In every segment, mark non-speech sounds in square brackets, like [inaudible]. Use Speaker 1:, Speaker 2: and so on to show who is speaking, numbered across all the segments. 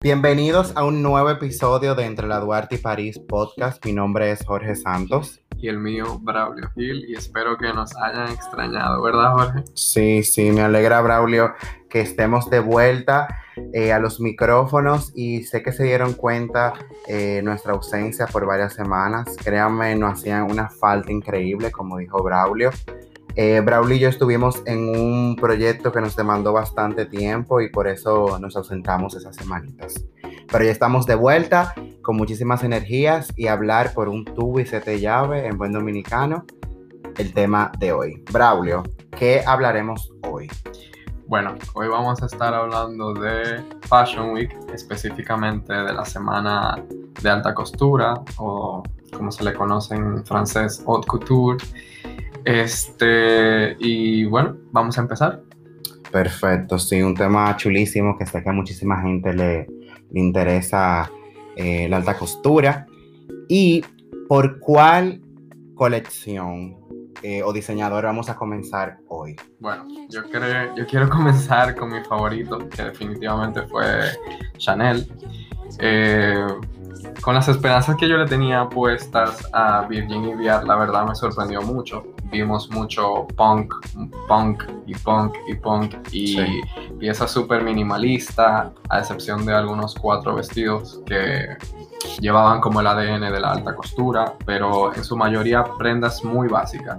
Speaker 1: Bienvenidos a un nuevo episodio de Entre la Duarte y París podcast. Mi nombre es Jorge Santos.
Speaker 2: Y el mío Braulio Gil y espero que nos hayan extrañado, ¿verdad Jorge?
Speaker 1: Sí, sí, me alegra, Braulio, que estemos de vuelta eh, a los micrófonos y sé que se dieron cuenta eh, nuestra ausencia por varias semanas. Créanme, nos hacían una falta increíble, como dijo Braulio. Eh, Braulio y yo estuvimos en un proyecto que nos demandó bastante tiempo y por eso nos ausentamos esas semanitas. Pero ya estamos de vuelta con muchísimas energías y hablar por un tubo y siete llave en buen dominicano el tema de hoy. Braulio, ¿qué hablaremos hoy?
Speaker 2: Bueno, hoy vamos a estar hablando de Fashion Week, específicamente de la semana de alta costura o como se le conoce en francés, haute couture. Este, y bueno, vamos a empezar.
Speaker 1: Perfecto, sí, un tema chulísimo que sé que a muchísima gente le, le interesa eh, la alta costura. ¿Y por cuál colección eh, o diseñador vamos a comenzar hoy?
Speaker 2: Bueno, yo, creo, yo quiero [laughs] comenzar con mi favorito, que definitivamente fue Chanel. Eh, con las esperanzas que yo le tenía puestas a Virginie Viard, la verdad me sorprendió mucho. Vimos mucho punk, punk y punk y punk y
Speaker 1: Sí.
Speaker 2: pieza súper minimalista, a excepción de algunos cuatro vestidos que llevaban como el ADN de la alta costura, pero en su mayoría prendas muy básicas.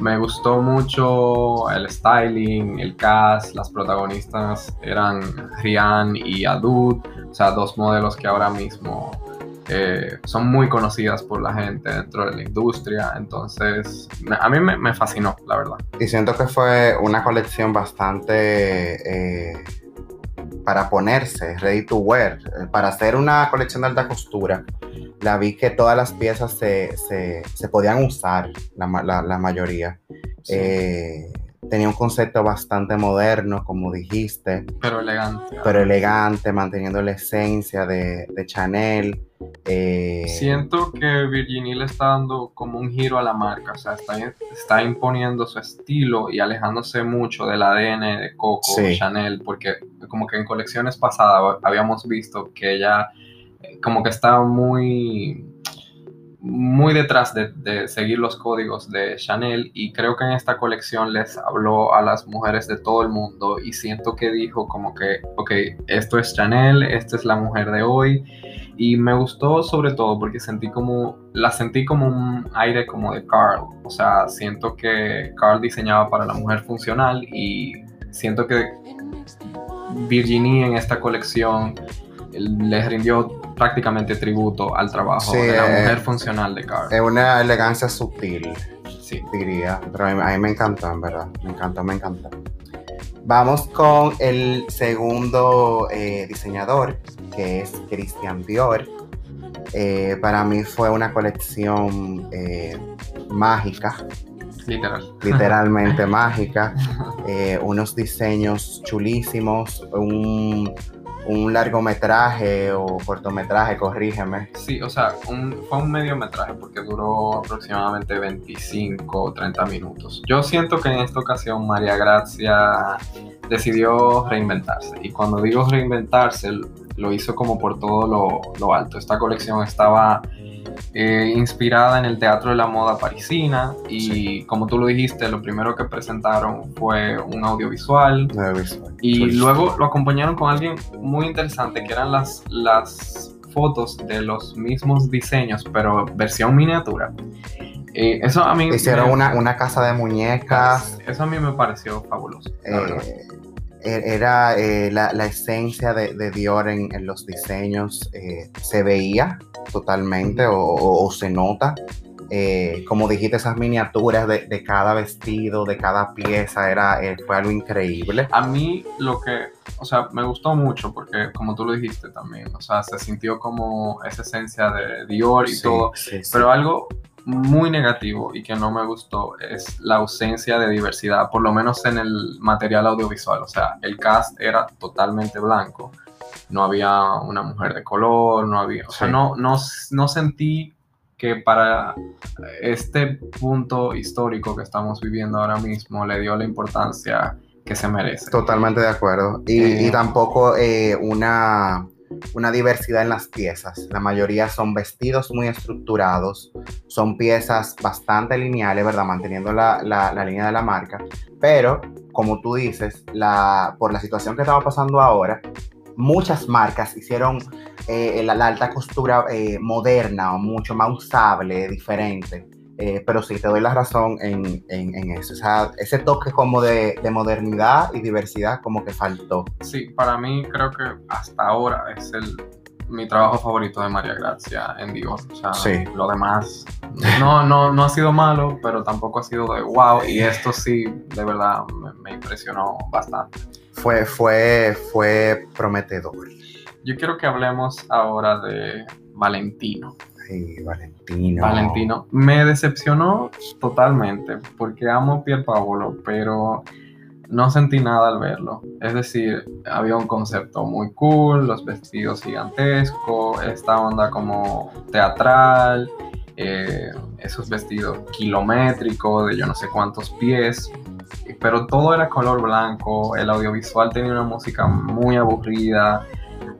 Speaker 2: Me gustó mucho el styling, el cast, las protagonistas eran Rian y Adud, o sea, dos modelos que ahora mismo eh, son muy conocidas por la gente dentro de la industria, entonces a mí me, me fascinó, la verdad.
Speaker 1: Y siento que fue una colección bastante eh, para ponerse, ready to wear. Eh, Para hacer una colección de alta costura, la vi que todas las piezas se, se- se podían usar, la, la- la mayoría. Eh, tenía un concepto bastante moderno, como dijiste,
Speaker 2: pero elegante.
Speaker 1: pero elegante, manteniendo la esencia de, de Chanel. Eh,
Speaker 2: Siento que Virginie le está dando como un giro a la marca, o sea, está, está imponiendo su estilo y alejándose mucho del ADN de Coco
Speaker 1: Sí.
Speaker 2: Chanel, porque como que en colecciones pasadas habíamos visto que ella eh, como que estaba muy muy detrás de, seguir los códigos de Chanel y creo que en esta colección les habló a las mujeres de todo el mundo y siento que dijo como que, ok, esto es Chanel, esta es la mujer de hoy. Y me gustó sobre todo porque sentí como, la sentí como un aire como de Carl, o sea, siento que Carl diseñaba para la mujer funcional y siento que Virginie en esta colección le rindió prácticamente tributo al trabajo
Speaker 1: Sí,
Speaker 2: de la
Speaker 1: eh,
Speaker 2: mujer funcional de Carl.
Speaker 1: Es una elegancia sutil.
Speaker 2: Sí.
Speaker 1: diría, pero a mí, a mí me encantó, en verdad, me encantó, me encantó. Vamos con el segundo eh, diseñador, que es Christian Dior. Eh, para mí fue una colección eh, mágica,
Speaker 2: Literal.
Speaker 1: literalmente [laughs] mágica, unos diseños chulísimos, un, un largometraje o cortometraje, corrígeme,
Speaker 2: Sí, o sea, un- fue un mediometraje porque duró aproximadamente 25 o 30 minutos. Yo siento que en esta ocasión María Gracia decidió reinventarse. Y cuando digo reinventarse, lo hizo como por todo lo, lo alto. Esta colección estaba eh, inspirada en el teatro de la moda parisina y como tú lo dijiste, lo primero que presentaron fue un audiovisual. Y luego lo acompañaron con alguien muy interesante, que eran las, las fotos de los mismos diseños, pero versión miniatura. Eh, eso a mí
Speaker 1: Hicieron
Speaker 2: me-
Speaker 1: una, una casa de muñecas.
Speaker 2: Eso a mí me pareció fabuloso.
Speaker 1: eh, era eh, la, la esencia de, de Dior en, en los diseños, eh, se veía totalmente o, o- o se nota. Eh, como dijiste, esas miniaturas de, de cada vestido, de cada pieza, era, eh, fue algo increíble.
Speaker 2: A mí lo que, o sea, me gustó mucho porque como tú lo dijiste también, o sea, se sintió como esa esencia de Dior y
Speaker 1: Sí,
Speaker 2: todo.
Speaker 1: sí, sí.
Speaker 2: Pero algo muy negativo y que no me gustó es la ausencia de diversidad, por lo menos en el material audiovisual. O sea, el cast era totalmente blanco. No había una mujer de color, no había. O sea,
Speaker 1: Sí.
Speaker 2: no, no, no sentí que para este punto histórico que estamos viviendo ahora mismo le dio la importancia que se merece.
Speaker 1: Totalmente de acuerdo. Y,
Speaker 2: Eh.
Speaker 1: y tampoco eh, una, una diversidad en las piezas. La mayoría son vestidos muy estructurados, son piezas bastante lineales, ¿verdad? Manteniendo la, la- la línea de la marca. Pero, como tú dices, la, por la situación que estaba pasando ahora, muchas marcas hicieron eh, la, alta costura eh, moderna o mucho más usable, diferente. Eh, pero sí, te doy la razón en, en- en eso. O sea, ese toque como de, de modernidad y diversidad como que faltó.
Speaker 2: Sí, para mí creo que hasta ahora es el mi trabajo favorito de María Gracia en Dios. O sea,
Speaker 1: Sí.
Speaker 2: lo demás no, no, no ha sido malo, pero tampoco ha sido de wow. Y esto sí, de verdad, me, me impresionó bastante.
Speaker 1: Fue, fue, fue prometedor.
Speaker 2: Yo quiero que hablemos ahora de Valentino.
Speaker 1: Valentino.
Speaker 2: Valentino me decepcionó totalmente porque amo Pier Paolo, pero no sentí nada al verlo. Es decir, había un concepto muy cool, los vestidos gigantescos, esta onda como teatral, eh, esos vestidos kilométricos de yo no sé cuántos pies, pero todo era color blanco, el audiovisual tenía una música muy aburrida,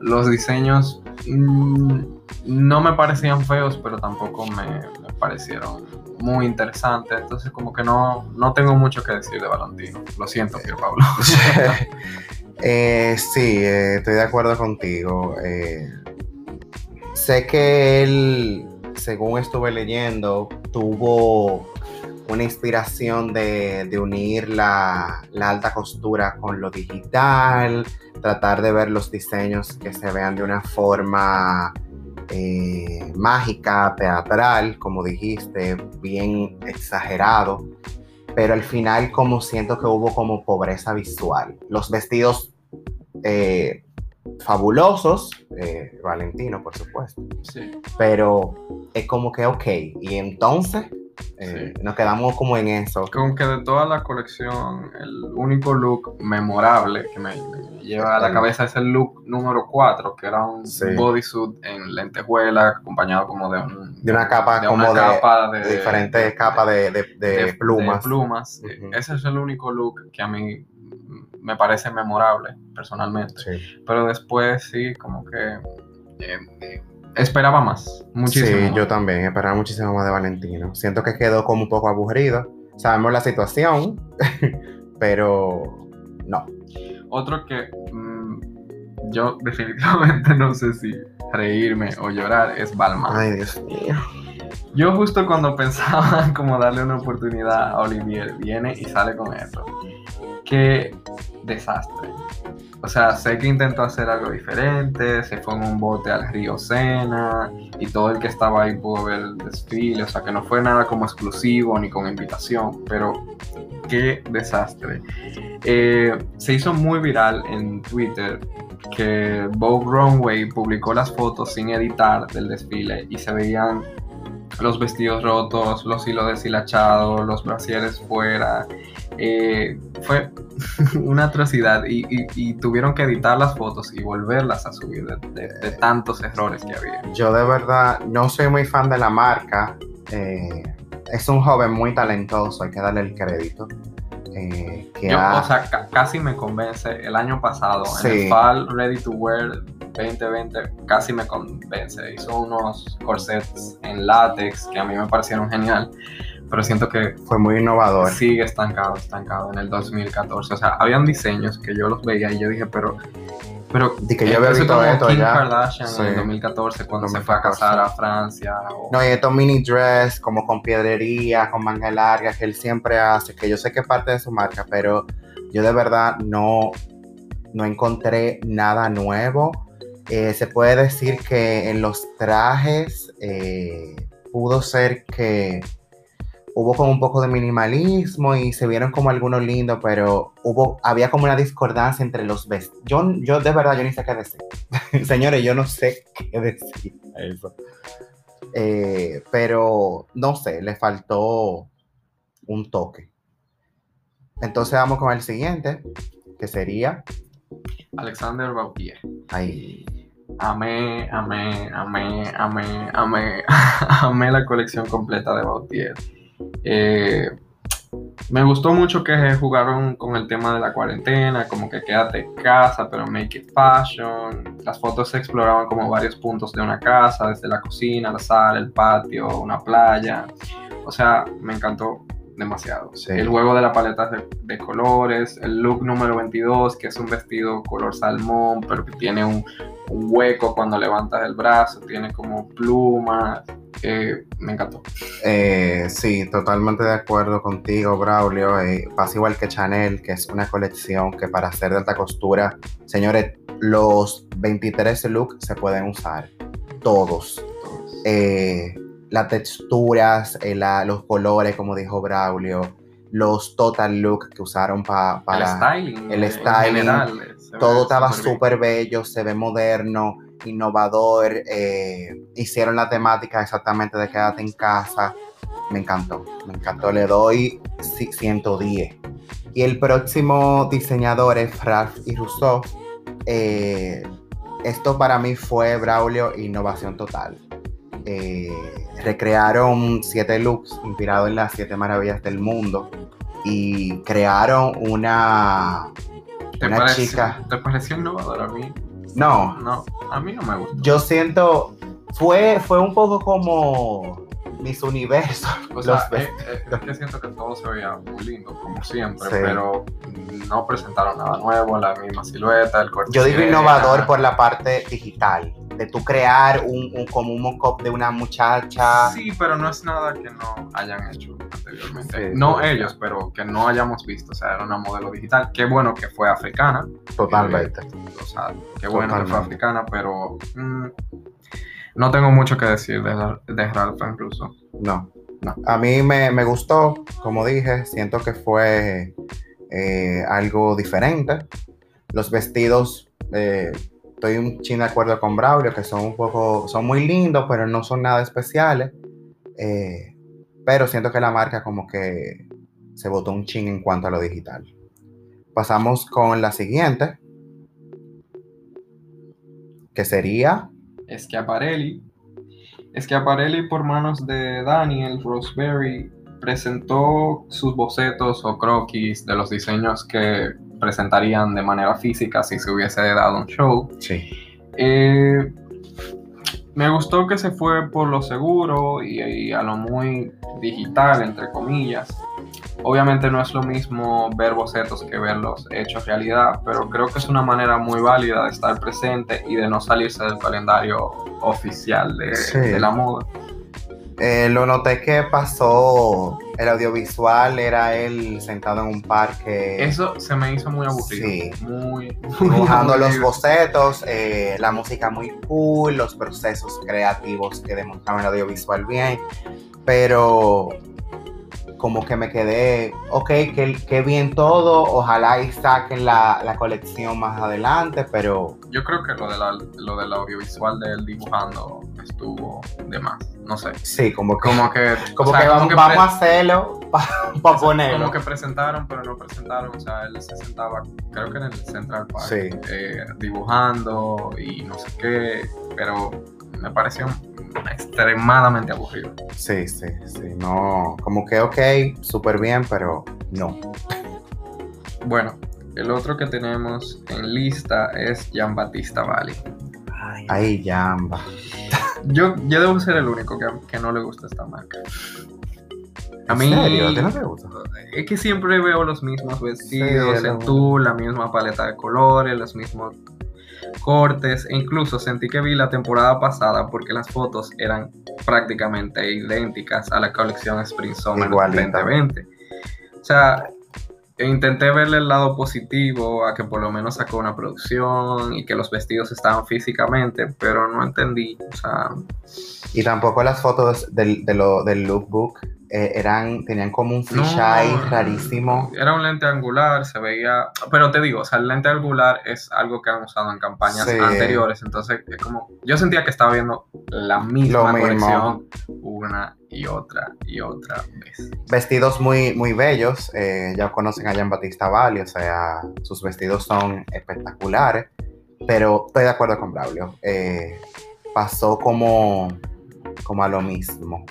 Speaker 2: los diseños mm, no me parecían feos, pero tampoco me, parecieron muy interesantes, entonces como que no, no tengo mucho que decir de Valentino, lo siento, Pier Pablo. [laughs]
Speaker 1: Eh, sí, eh, estoy de acuerdo contigo. Eh, sé que él, según estuve leyendo, tuvo una inspiración de, de unir la, la alta costura con lo digital, tratar de ver los diseños que se vean de una forma eh, mágica, teatral, como dijiste, bien exagerado pero al final como siento que hubo como pobreza visual. Los vestidos eh, fabulosos, eh, Valentino por supuesto,
Speaker 2: Sí.
Speaker 1: pero es como que ok, y entonces eh, nos quedamos como en eso.
Speaker 2: Como que de toda la colección, el único look memorable que me, me lleva a la cabeza es el look número 4, que era un
Speaker 1: Sí.
Speaker 2: bodysuit en lentejuela, acompañado como de, un,
Speaker 1: De una capa
Speaker 2: de
Speaker 1: como
Speaker 2: una
Speaker 1: de-
Speaker 2: capa
Speaker 1: De diferentes capas de, de- plumas.
Speaker 2: Ese es el único look que a mí me parece memorable, personalmente.
Speaker 1: Sí.
Speaker 2: Pero después sí, como que eh, eh, esperaba más, muchísimo.
Speaker 1: Sí,
Speaker 2: más.
Speaker 1: yo también esperaba muchísimo más de Valentino. Siento que quedó como un poco aburrido. Sabemos la situación, [laughs] pero no.
Speaker 2: Otro que mm, yo definitivamente [laughs] no sé si reírme o llorar es Balmain.
Speaker 1: Ay, Dios mío.
Speaker 2: Yo justo cuando [laughs] pensaba como darle una oportunidad a Olivier, viene y sale con eso. Qué desastre. O sea, sé que intentó hacer algo diferente, se fue en un bote al río Sena y todo el que estaba ahí pudo ver el desfile, o sea, que no fue nada como exclusivo ni con invitación, pero qué desastre. Eh, se hizo muy viral en Twitter que Vogue Runway publicó las fotos sin editar del desfile y se veían los vestidos rotos, los hilos deshilachados, los brasieres fuera. Eh, fue [laughs] una atrocidad y, y- y tuvieron que editar las fotos y volverlas a subir de, de- de tantos errores que había.
Speaker 1: Yo de verdad no soy muy fan de la marca. eh, es un joven muy talentoso, hay que darle el crédito. eh, que
Speaker 2: Yo,
Speaker 1: ha-
Speaker 2: o sea, ca- casi me convence. El año pasado, en
Speaker 1: Sí.
Speaker 2: el Fall Ready to Wear 2020, casi me convence. Hizo unos corsets en látex que a mí me parecieron genial, pero siento que
Speaker 1: fue muy innovador.
Speaker 2: sigue estancado, estancado en el 2014. O sea, habían diseños que yo los veía y yo dije, pero. pero
Speaker 1: Di que yo había
Speaker 2: eso es
Speaker 1: visto esto
Speaker 2: Kim
Speaker 1: ya.
Speaker 2: Kardashian
Speaker 1: Sí.
Speaker 2: en el 2014 cuando se
Speaker 1: 2014.
Speaker 2: fue a casar a Francia. o-
Speaker 1: No, y estos mini dress como con piedrería, con manga larga, que él siempre hace, que yo sé que es parte de su marca, pero yo de verdad no, no encontré nada nuevo. Eh, se puede decir que en los trajes eh, pudo ser que hubo como un poco de minimalismo y se vieron como algunos lindos, pero hubo, había como una discordancia entre los vestidos. Yo, yo de verdad, yo ni sé qué decir. [laughs] Señores, yo no sé qué decir a eso. Eh, pero no sé, le faltó un toque. Entonces vamos con el siguiente, que sería.
Speaker 2: Alexander Bautier.
Speaker 1: Ay,
Speaker 2: Amé, amé, amé, amé, amé, [laughs] amé la colección completa de Bautier. Eh, me gustó mucho que jugaron con el tema de la cuarentena, como que quédate en casa, pero make it fashion. Las fotos se exploraban como varios puntos de una casa, desde la cocina, la sala, el patio, una playa. O sea, me encantó demasiado.
Speaker 1: Sí.
Speaker 2: El juego de la paleta de, de colores, el look número 22, que es un vestido color salmón, pero que tiene un, un hueco cuando levantas el brazo, tiene como plumas. eh, me encantó.
Speaker 1: Eh, sí, totalmente de acuerdo contigo, Braulio. Eh, pasa igual que Chanel, que es una colección que para hacer de alta costura, señores, los 23 looks se pueden usar, todos. Eh, las texturas, eh, la- los colores, como dijo Braulio, los total look que usaron pa- para...
Speaker 2: el styling.
Speaker 1: el
Speaker 2: eh, en
Speaker 1: styling,
Speaker 2: general, se
Speaker 1: todo estaba
Speaker 2: súper
Speaker 1: bello, se ve moderno, innovador. eh, hicieron la temática exactamente de quédate en casa. Me encantó, me encantó. Le doy ci- 110. Y el próximo diseñador es Ralph y Rousseau. Eh, esto para mí fue Braulio innovación total. Eh, recrearon siete looks inspirados en las siete maravillas del mundo y crearon una
Speaker 2: ¿Te,
Speaker 1: una
Speaker 2: pareció,
Speaker 1: chica.
Speaker 2: ¿Te pareció innovador a mí?
Speaker 1: No,
Speaker 2: No, a mí no me gustó.
Speaker 1: yo siento, fue, fue un poco como mis universos.
Speaker 2: O sea,
Speaker 1: los
Speaker 2: eh, eh, es que siento que todo se veía muy lindo, como siempre,
Speaker 1: Sí.
Speaker 2: pero no presentaron nada nuevo, la misma silueta, el corte.
Speaker 1: Yo digo innovador por la parte digital, de tú crear un, un- como un mock-up de una muchacha.
Speaker 2: Sí, pero no es nada que no hayan hecho anteriormente.
Speaker 1: Sí,
Speaker 2: no
Speaker 1: sí.
Speaker 2: ellos, pero que no hayamos visto. O sea, era una modelo digital. Qué bueno que fue africana.
Speaker 1: Totalmente.
Speaker 2: O sea, qué bueno que fue africana, pero mm, no tengo mucho que decir de, la- de Ralph incluso.
Speaker 1: No.
Speaker 2: No.
Speaker 1: A mí me, me gustó, como dije, siento que fue eh, algo diferente. Los vestidos, eh, estoy un chin de acuerdo con Braulio, que son un poco, son muy lindos, pero no son nada especiales. Eh, pero siento que la marca como que se botó un chin en cuanto a lo digital. Pasamos con la siguiente, que sería,
Speaker 2: Schiaparelli. Schiaparelli, por manos de Daniel Roseberry, presentó sus bocetos o croquis de los diseños que presentarían de manera física si se hubiese dado un show.
Speaker 1: sí,
Speaker 2: Eh, me gustó que se fue por lo seguro y, y a lo muy digital, entre comillas. Obviamente no es lo mismo ver bocetos que verlos hechos realidad, pero creo que es una manera muy válida de estar presente y de no salirse del calendario oficial de,
Speaker 1: Sí.
Speaker 2: de la moda.
Speaker 1: Eh, lo noté que pasó, el audiovisual era él sentado en un parque.
Speaker 2: Eso se me hizo muy aburrido.
Speaker 1: Sí.
Speaker 2: Muy, muy
Speaker 1: dibujando los bocetos, eh, la música muy cool, los procesos creativos que demostraban el audiovisual bien, pero como que me quedé, ok, que, que bien todo, ojalá y saquen la, la colección más adelante, pero
Speaker 2: Yo creo que lo, de la- lo del audiovisual de él dibujando estuvo de más. No sé.
Speaker 1: sí, como que,
Speaker 2: Como que, [laughs]
Speaker 1: como
Speaker 2: o sea,
Speaker 1: que
Speaker 2: como
Speaker 1: vamos,
Speaker 2: que
Speaker 1: vamos a hacerlo [laughs] para ponerlo.
Speaker 2: Como que presentaron, pero no presentaron. O sea, él se sentaba, creo que en el Central Park,
Speaker 1: Sí.
Speaker 2: eh, dibujando y no sé qué. Pero me pareció extremadamente aburrido.
Speaker 1: Sí, sí, sí, no, como que ok, súper bien, pero no.
Speaker 2: Bueno, el otro que tenemos en lista es Jean Batista Valli.
Speaker 1: Ahí llamba. [laughs]
Speaker 2: Yo, yo debo ser el único que, que no le gusta esta marca. A
Speaker 1: ¿En
Speaker 2: mí
Speaker 1: serio? ¿A ti no te gusta?
Speaker 2: es que siempre veo los mismos vestidos
Speaker 1: es lo
Speaker 2: en tul, la misma paleta de colores, los mismos cortes, e incluso sentí que vi la temporada pasada porque las fotos eran prácticamente idénticas a la colección Spring Summer
Speaker 1: Igualita.
Speaker 2: 2020. O sea, intenté verle el lado positivo a que por lo menos sacó una producción y que los vestidos estaban físicamente, pero no entendí, o sea,
Speaker 1: Y tampoco las fotos del, de lo- del lookbook eh, eran, tenían como un
Speaker 2: No,
Speaker 1: fisheye rarísimo.
Speaker 2: Era un lente angular, se veía. Pero te digo, o sea, el lente angular es algo que han usado en campañas
Speaker 1: Sí.
Speaker 2: anteriores. Entonces, es como. Yo sentía que estaba viendo la misma colección una y otra y otra vez.
Speaker 1: Vestidos muy, muy bellos, eh, ya conocen a Jean Batista Valli, o sea, sus vestidos son espectaculares, pero estoy de acuerdo con Braulio. eh, pasó como, como a lo mismo.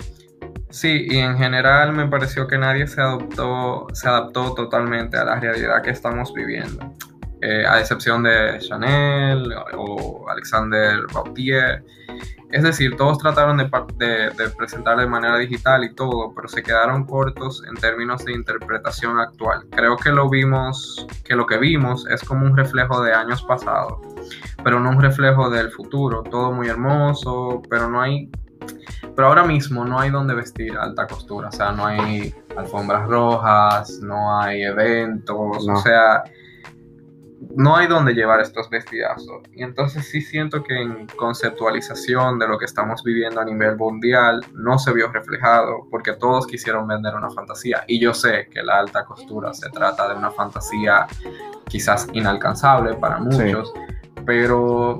Speaker 2: Sí, y en general me pareció que nadie se adoptó, se adaptó totalmente a la realidad que estamos viviendo. Eh, a excepción de Chanel o Alexander Bautier. Es decir, todos trataron de, de, de presentar de manera digital y todo, pero se quedaron cortos en términos de interpretación actual. Creo que lo vimos, que lo que vimos es como un reflejo de años pasados, pero no un reflejo del futuro. Todo muy hermoso, pero no hay pero ahora mismo no hay donde vestir alta costura, o sea, no hay alfombras rojas, no hay eventos,
Speaker 1: No.
Speaker 2: o sea, no hay donde llevar estos vestidazos. Y entonces sí siento que en conceptualización de lo que estamos viviendo a nivel mundial no se vio reflejado, porque todos quisieron vender una fantasía. Y yo sé que la alta costura se trata de una fantasía quizás inalcanzable para muchos, pero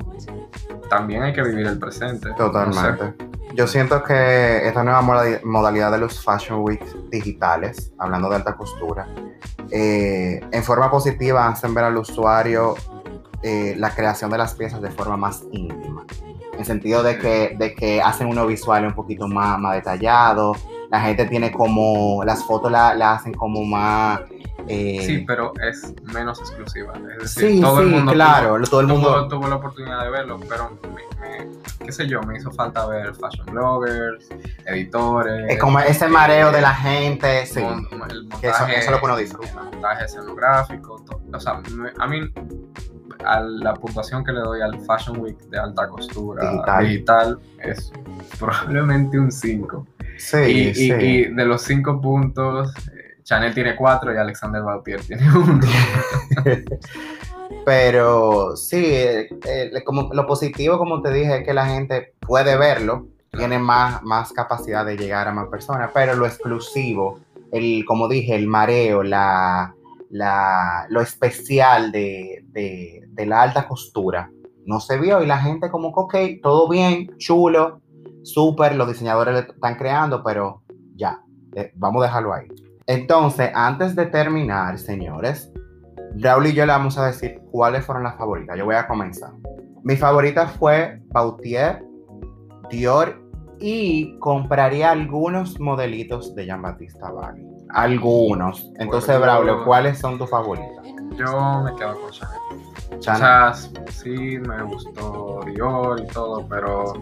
Speaker 2: también hay que vivir el presente.
Speaker 1: Totalmente. Yo siento que esta nueva moda- modalidad de los Fashion Week digitales, hablando de alta costura, eh, en forma positiva hacen ver al usuario eh, la creación de las piezas de forma más íntima. En sentido de que, de que hacen unos visuales un poquito más, más detallados. La gente tiene como, las fotos la, la hacen como más... eh,
Speaker 2: Sí, pero es menos exclusiva. Es decir,
Speaker 1: sí,
Speaker 2: todo el mundo
Speaker 1: claro,
Speaker 2: tuvo,
Speaker 1: todo el mundo...
Speaker 2: tuvo la oportunidad de verlo, pero me, me- qué sé yo, me hizo falta ver fashion bloggers, editores.
Speaker 1: Es como ese mareo
Speaker 2: eh,
Speaker 1: de la gente, sí.
Speaker 2: el
Speaker 1: eso-
Speaker 2: montaje,
Speaker 1: eso es lo que uno disfruta.
Speaker 2: el montaje escenográfico, todo. o sea, me- a mí a la puntuación que le doy al Fashion Week de alta costura
Speaker 1: Digital.
Speaker 2: digital, es probablemente un 5.
Speaker 1: Sí,
Speaker 2: y, y-
Speaker 1: sí.
Speaker 2: y de los 5 puntos, Chanel tiene 4 y Alexander Bautier tiene 1. [laughs]
Speaker 1: Pero sí, eh, eh, como, lo positivo, como te dije, es que la gente puede verlo, tiene más, más capacidad de llegar a más personas, pero lo exclusivo, el, como dije, el mareo, la, la, lo especial de, de- de la alta costura, no se vio y la gente como que, ok, todo bien, chulo, súper, los diseñadores le están creando, pero ya, eh, vamos a dejarlo ahí. Entonces, antes de terminar, señores, Raúl y yo le vamos a decir cuáles fueron las favoritas. Yo voy a comenzar. Mi favorita fue Bautier, Dior y compraría algunos modelitos de Jean Battista Valli. Algunos. Entonces, Braulio, ¿cuáles son tus favoritas?
Speaker 2: Yo me quedo con Chanel. Sea, sí me gustó Dior y todo, pero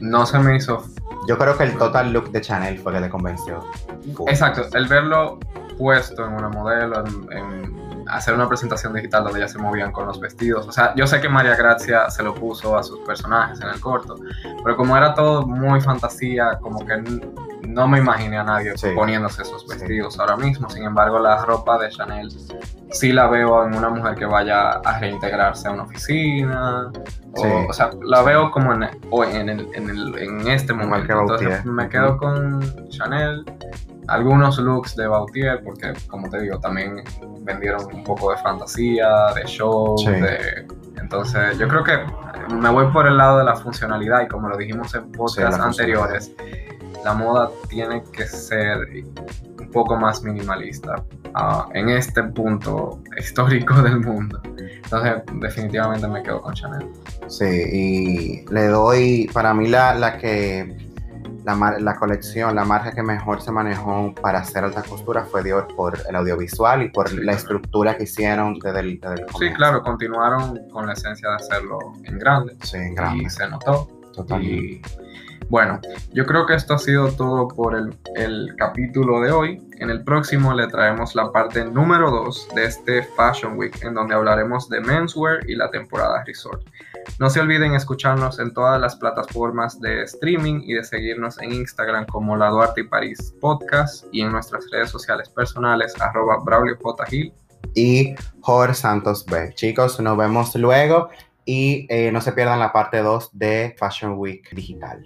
Speaker 2: no se me hizo.
Speaker 1: Yo creo que el total look de Chanel fue que te convenció. Full.
Speaker 2: Exacto, el verlo puesto en una modelo, en, en hacer una presentación digital donde ya se movían con los vestidos. O sea, yo sé que María Gracia se lo puso a sus personajes en el corto, pero como era todo muy fantasía, como que no me imaginé a nadie
Speaker 1: Sí.
Speaker 2: poniéndose esos vestidos ahora mismo. Sin embargo, la ropa de Chanel sí la veo en una mujer que vaya a reintegrarse a una oficina. O,
Speaker 1: Sí.
Speaker 2: o sea, la veo como en, o en, el- en, el- en este momento. Entonces me quedo con Chanel algunos looks de Bautier, porque como te digo, también vendieron un poco de fantasía, de show,
Speaker 1: Sí.
Speaker 2: de... Entonces yo creo que me voy por el lado de la funcionalidad y como lo dijimos en podcasts
Speaker 1: la
Speaker 2: anteriores, la moda tiene que ser un poco más minimalista ah, en este punto histórico [laughs] del mundo. Entonces definitivamente me quedo con Chanel.
Speaker 1: Sí, y le doy, para mí la, la que, la, mar- la colección, la marca que mejor se manejó para hacer alta costura fue Dior por el audiovisual y por
Speaker 2: Sí,
Speaker 1: la
Speaker 2: claro.
Speaker 1: estructura que hicieron desde el, desde el
Speaker 2: Sí, claro, continuaron con la esencia de hacerlo en grande
Speaker 1: Sí, en
Speaker 2: y
Speaker 1: grande,
Speaker 2: se notó.
Speaker 1: totalmente.
Speaker 2: Y bueno, yo creo que esto ha sido todo por el, el capítulo de hoy. En el próximo le traemos la parte número 2 de este Fashion Week, en donde hablaremos de menswear y la temporada resort. No se olviden escucharnos en todas las plataformas de streaming y de seguirnos en Instagram como La Duarte y París Podcast y en nuestras redes sociales personales arroba Braulio J. Gil.
Speaker 1: Y Jorge Santos B. Chicos, nos vemos luego y eh, no se pierdan la parte 2 de Fashion Week Digital.